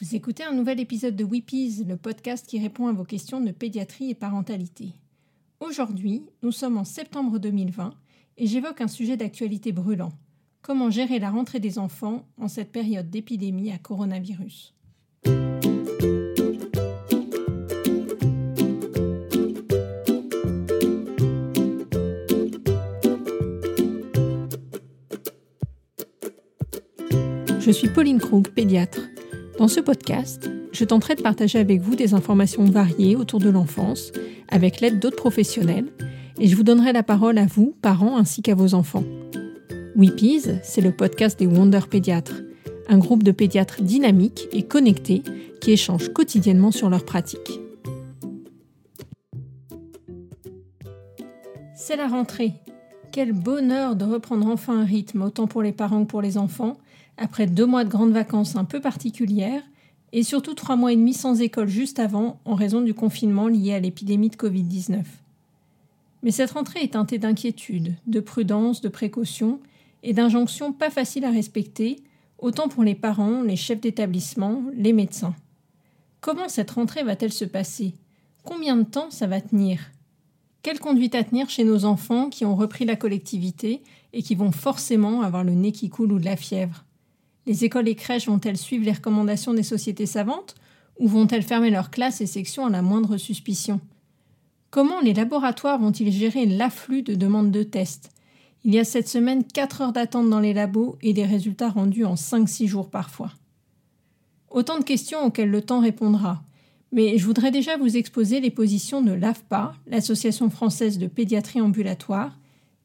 Vous écoutez un nouvel épisode de Weepies, le podcast qui répond à vos questions de pédiatrie et parentalité. Aujourd'hui, nous sommes en septembre 2020 et j'évoque un sujet d'actualité brûlant. Comment gérer la rentrée des enfants en cette période d'épidémie à coronavirus? Je suis Pauline Krug, pédiatre. Dans ce podcast, je tenterai de partager avec vous des informations variées autour de l'enfance, avec l'aide d'autres professionnels, et je vous donnerai la parole à vous, parents, ainsi qu'à vos enfants. Weepies, c'est le podcast des Wonder Pédiatres, un groupe de pédiatres dynamiques et connectés qui échangent quotidiennement sur leurs pratiques. C'est la rentrée. Quel bonheur de reprendre enfin un rythme, autant pour les parents que pour les enfants, après deux mois de grandes vacances un peu particulières, et surtout trois mois et demi sans école juste avant en raison du confinement lié à l'épidémie de Covid-19. Mais cette rentrée est teintée d'inquiétude, de prudence, de précaution et d'injonctions pas faciles à respecter, autant pour les parents, les chefs d'établissement, les médecins. Comment cette rentrée va-t-elle se passer? Combien de temps ça va tenir? Quelle conduite à tenir chez nos enfants qui ont repris la collectivité et qui vont forcément avoir le nez qui coule ou de la fièvre? Les écoles et crèches vont-elles suivre les recommandations des sociétés savantes ou vont-elles fermer leurs classes et sections à la moindre suspicion? Comment les laboratoires vont-ils gérer l'afflux de demandes de tests? Il y a cette semaine 4 heures d'attente dans les labos et des résultats rendus en 5-6 jours parfois. Autant de questions auxquelles le temps répondra. Mais je voudrais déjà vous exposer les positions de l'AFPA, l'Association française de pédiatrie ambulatoire,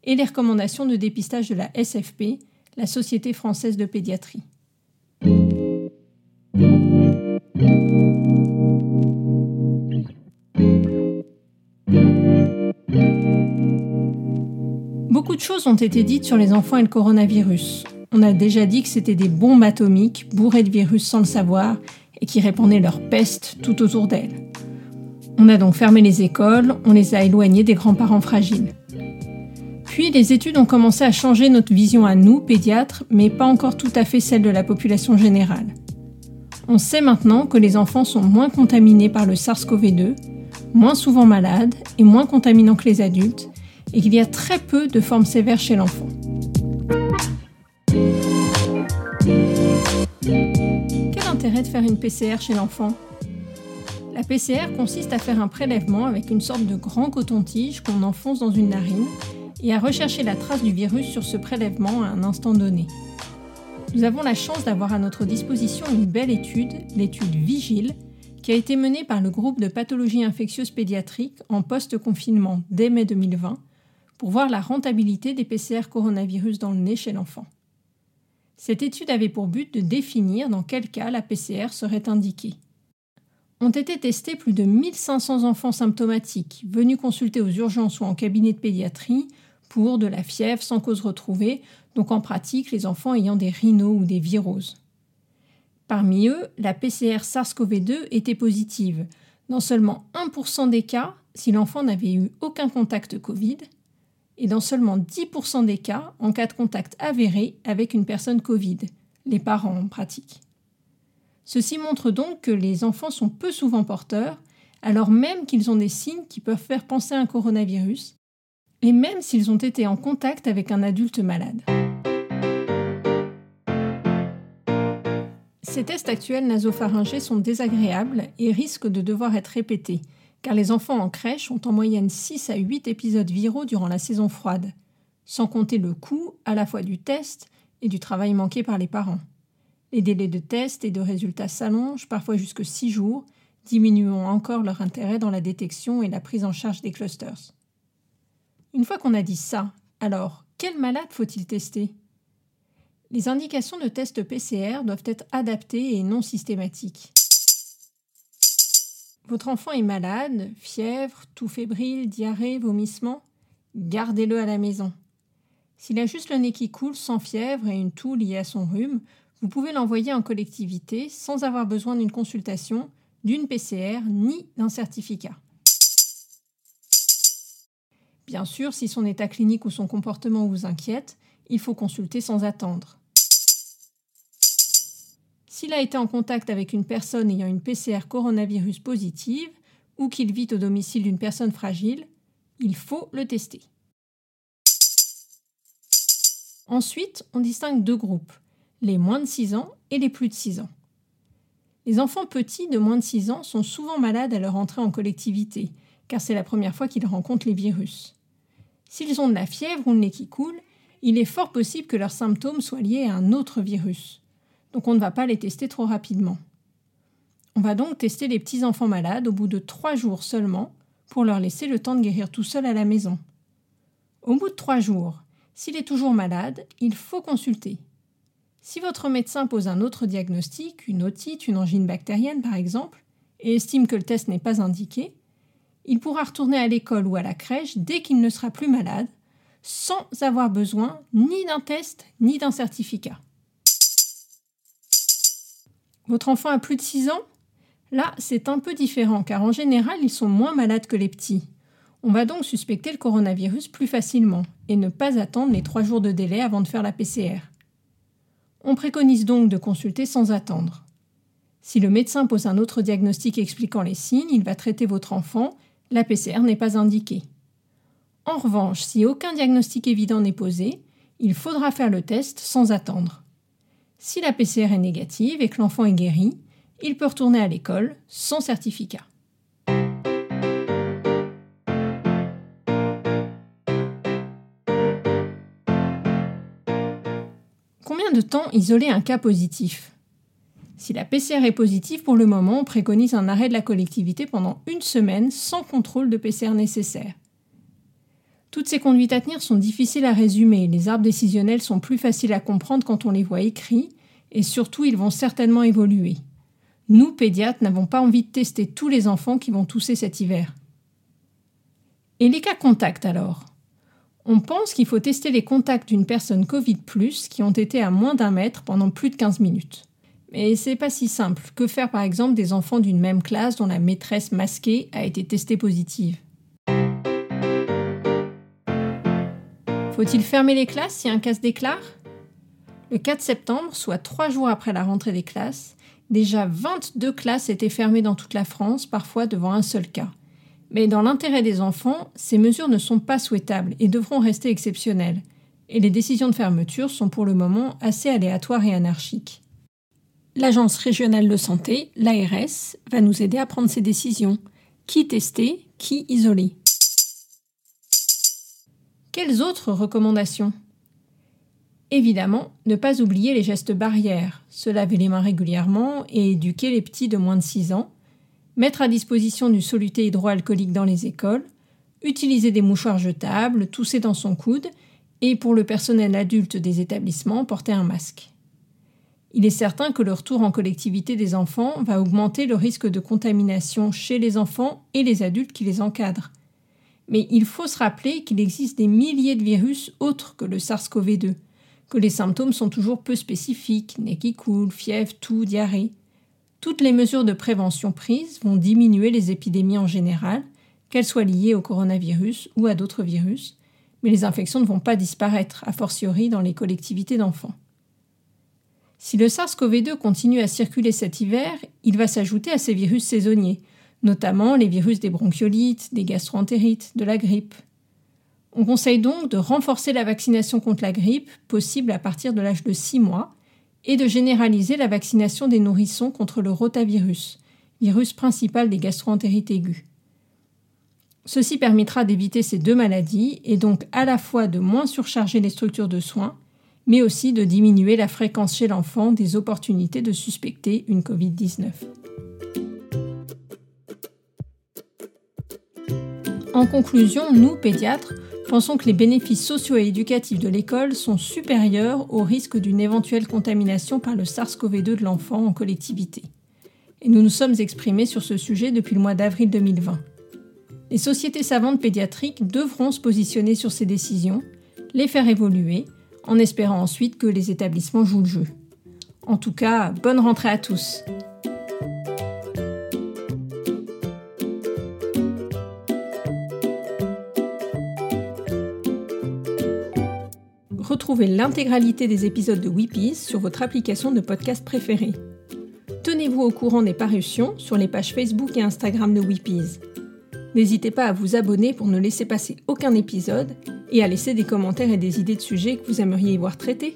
et les recommandations de dépistage de la SFP, la Société française de pédiatrie. Beaucoup de choses ont été dites sur les enfants et le coronavirus. On a déjà dit que c'était des bombes atomiques bourrées de virus sans le savoir et qui répandaient leur peste tout autour d'elles. On a donc fermé les écoles, on les a éloignés des grands-parents fragiles. Puis les études ont commencé à changer notre vision à nous, pédiatres, mais pas encore tout à fait celle de la population générale. On sait maintenant que les enfants sont moins contaminés par le SARS-CoV-2, moins souvent malades et moins contaminants que les adultes, et qu'il y a très peu de formes sévères chez l'enfant. Quel intérêt de faire une PCR chez l'enfant? La PCR consiste à faire un prélèvement avec une sorte de grand coton-tige qu'on enfonce dans une narine et à rechercher la trace du virus sur ce prélèvement à un instant donné. Nous avons la chance d'avoir à notre disposition une belle étude, l'étude Vigile, qui a été menée par le groupe de pathologie infectieuse pédiatrique en post-confinement dès mai 2020 pour voir la rentabilité des PCR coronavirus dans le nez chez l'enfant. Cette étude avait pour but de définir dans quel cas la PCR serait indiquée. Ont été testés plus de 1500 enfants symptomatiques venus consulter aux urgences ou en cabinet de pédiatrie pour de la fièvre sans cause retrouvée, donc en pratique les enfants ayant des rhinos ou des viroses. Parmi eux, la PCR SARS-CoV-2 était positive, dans seulement 1% des cas si l'enfant n'avait eu aucun contact Covid, et dans seulement 10% des cas en cas de contact avéré avec une personne Covid, les parents en pratique. Ceci montre donc que les enfants sont peu souvent porteurs, alors même qu'ils ont des signes qui peuvent faire penser à un coronavirus, et même s'ils ont été en contact avec un adulte malade. Ces tests actuels nasopharyngés sont désagréables et risquent de devoir être répétés, car les enfants en crèche ont en moyenne 6 à 8 épisodes viraux durant la saison froide, sans compter le coût à la fois du test et du travail manqué par les parents. Les délais de test et de résultats s'allongent, parfois jusque 6 jours, diminuant encore leur intérêt dans la détection et la prise en charge des clusters. Une fois qu'on a dit ça, alors, quel malade faut-il tester? Les indications de test PCR doivent être adaptées et non systématiques. Votre enfant est malade, fièvre, toux fébrile, diarrhée, vomissement Gardez-le à la maison. S'il a juste le nez qui coule sans fièvre et une toux liée à son rhume, vous pouvez l'envoyer en collectivité sans avoir besoin d'une consultation, d'une PCR ni d'un certificat. Bien sûr, si son état clinique ou son comportement vous inquiète, il faut consulter sans attendre. S'il a été en contact avec une personne ayant une PCR coronavirus positive ou qu'il vit au domicile d'une personne fragile, il faut le tester. Ensuite, on distingue deux groupes, les moins de 6 ans et les plus de 6 ans. Les enfants petits de moins de 6 ans sont souvent malades à leur entrée en collectivité, car c'est la première fois qu'ils rencontrent les virus. S'ils ont de la fièvre ou le nez qui coule, il est fort possible que leurs symptômes soient liés à un autre virus. Donc on ne va pas les tester trop rapidement. On va donc tester les petits enfants malades au bout de 3 jours seulement pour leur laisser le temps de guérir tout seul à la maison. Au bout de 3 jours, s'il est toujours malade, il faut consulter. Si votre médecin pose un autre diagnostic, une otite, une angine bactérienne par exemple, et estime que le test n'est pas indiqué, il pourra retourner à l'école ou à la crèche dès qu'il ne sera plus malade, sans avoir besoin ni d'un test ni d'un certificat. Votre enfant a plus de 6 ans? Là, c'est un peu différent car en général, ils sont moins malades que les petits. On va donc suspecter le coronavirus plus facilement et ne pas attendre les 3 jours de délai avant de faire la PCR. On préconise donc de consulter sans attendre. Si le médecin pose un autre diagnostic expliquant les signes, il va traiter votre enfant, la PCR n'est pas indiquée. En revanche, si aucun diagnostic évident n'est posé, il faudra faire le test sans attendre. Si la PCR est négative et que l'enfant est guéri, il peut retourner à l'école sans certificat. Combien de temps isoler un cas positif? Si la PCR est positive pour le moment, on préconise un arrêt de la collectivité pendant une semaine sans contrôle de PCR nécessaire. Toutes ces conduites à tenir sont difficiles à résumer, les arbres décisionnels sont plus faciles à comprendre quand on les voit écrits, et surtout ils vont certainement évoluer. Nous, pédiatres, n'avons pas envie de tester tous les enfants qui vont tousser cet hiver. Et les cas contacts alors? On pense qu'il faut tester les contacts d'une personne Covid qui ont été à moins d'un mètre pendant plus de 15 minutes. Mais c'est pas si simple. Que faire par exemple des enfants d'une même classe dont la maîtresse masquée a été testée positive? Faut-il fermer les classes si un cas se déclare? Le 4 septembre, soit trois jours après la rentrée des classes, Déjà 22 classes étaient fermées dans toute la France, parfois devant un seul cas. Mais dans l'intérêt des enfants, ces mesures ne sont pas souhaitables et devront rester exceptionnelles. Et les décisions de fermeture sont pour le moment assez aléatoires et anarchiques. L'Agence régionale de santé, l'ARS, va nous aider à prendre ces décisions. Qui tester, qui isoler. Quelles autres recommandations? Évidemment, ne pas oublier les gestes barrières, se laver les mains régulièrement et éduquer les petits de moins de 6 ans, mettre à disposition du soluté hydroalcoolique dans les écoles, utiliser des mouchoirs jetables, tousser dans son coude. Et pour le personnel adulte des établissements, porter un masque. Il est certain que le retour en collectivité des enfants va augmenter le risque de contamination chez les enfants et les adultes qui les encadrent. Mais il faut se rappeler qu'il existe des milliers de virus autres que le SARS-CoV-2 que les symptômes sont toujours peu spécifiques, nez qui coule, fièvre, toux, diarrhée. Toutes les mesures de prévention prises vont diminuer les épidémies en général, qu'elles soient liées au coronavirus ou à d'autres virus, mais les infections ne vont pas disparaître, a fortiori dans les collectivités d'enfants. Si le SARS-CoV-2 continue à circuler cet hiver, il va s'ajouter à ces virus saisonniers, notamment les virus des bronchiolites, des gastroentérites, de la grippe. On conseille donc de renforcer la vaccination contre la grippe, possible à partir de l'âge de 6 mois, et de généraliser la vaccination des nourrissons contre le rotavirus, virus principal des gastroentérites aiguës. Ceci permettra d'éviter ces deux maladies et donc à la fois de moins surcharger les structures de soins, mais aussi de diminuer la fréquence chez l'enfant des opportunités de suspecter une Covid-19. En conclusion, nous, pédiatres, pensons que les bénéfices sociaux et éducatifs de l'école sont supérieurs au risque d'une éventuelle contamination par le SARS-CoV-2 de l'enfant en collectivité. Et nous nous sommes exprimés sur ce sujet depuis le mois d'avril 2020. Les sociétés savantes pédiatriques devront se positionner sur ces décisions, les faire évoluer, en espérant ensuite que les établissements jouent le jeu. En tout cas, bonne rentrée à tous. Retrouvez l'intégralité des épisodes de Weepies sur votre application de podcast préférée. au courant des parutions sur les pages Facebook et Instagram de Weepies. N'hésitez pas à vous abonner pour ne laisser passer aucun épisode et à laisser des commentaires et des idées de sujets que vous aimeriez voir traités.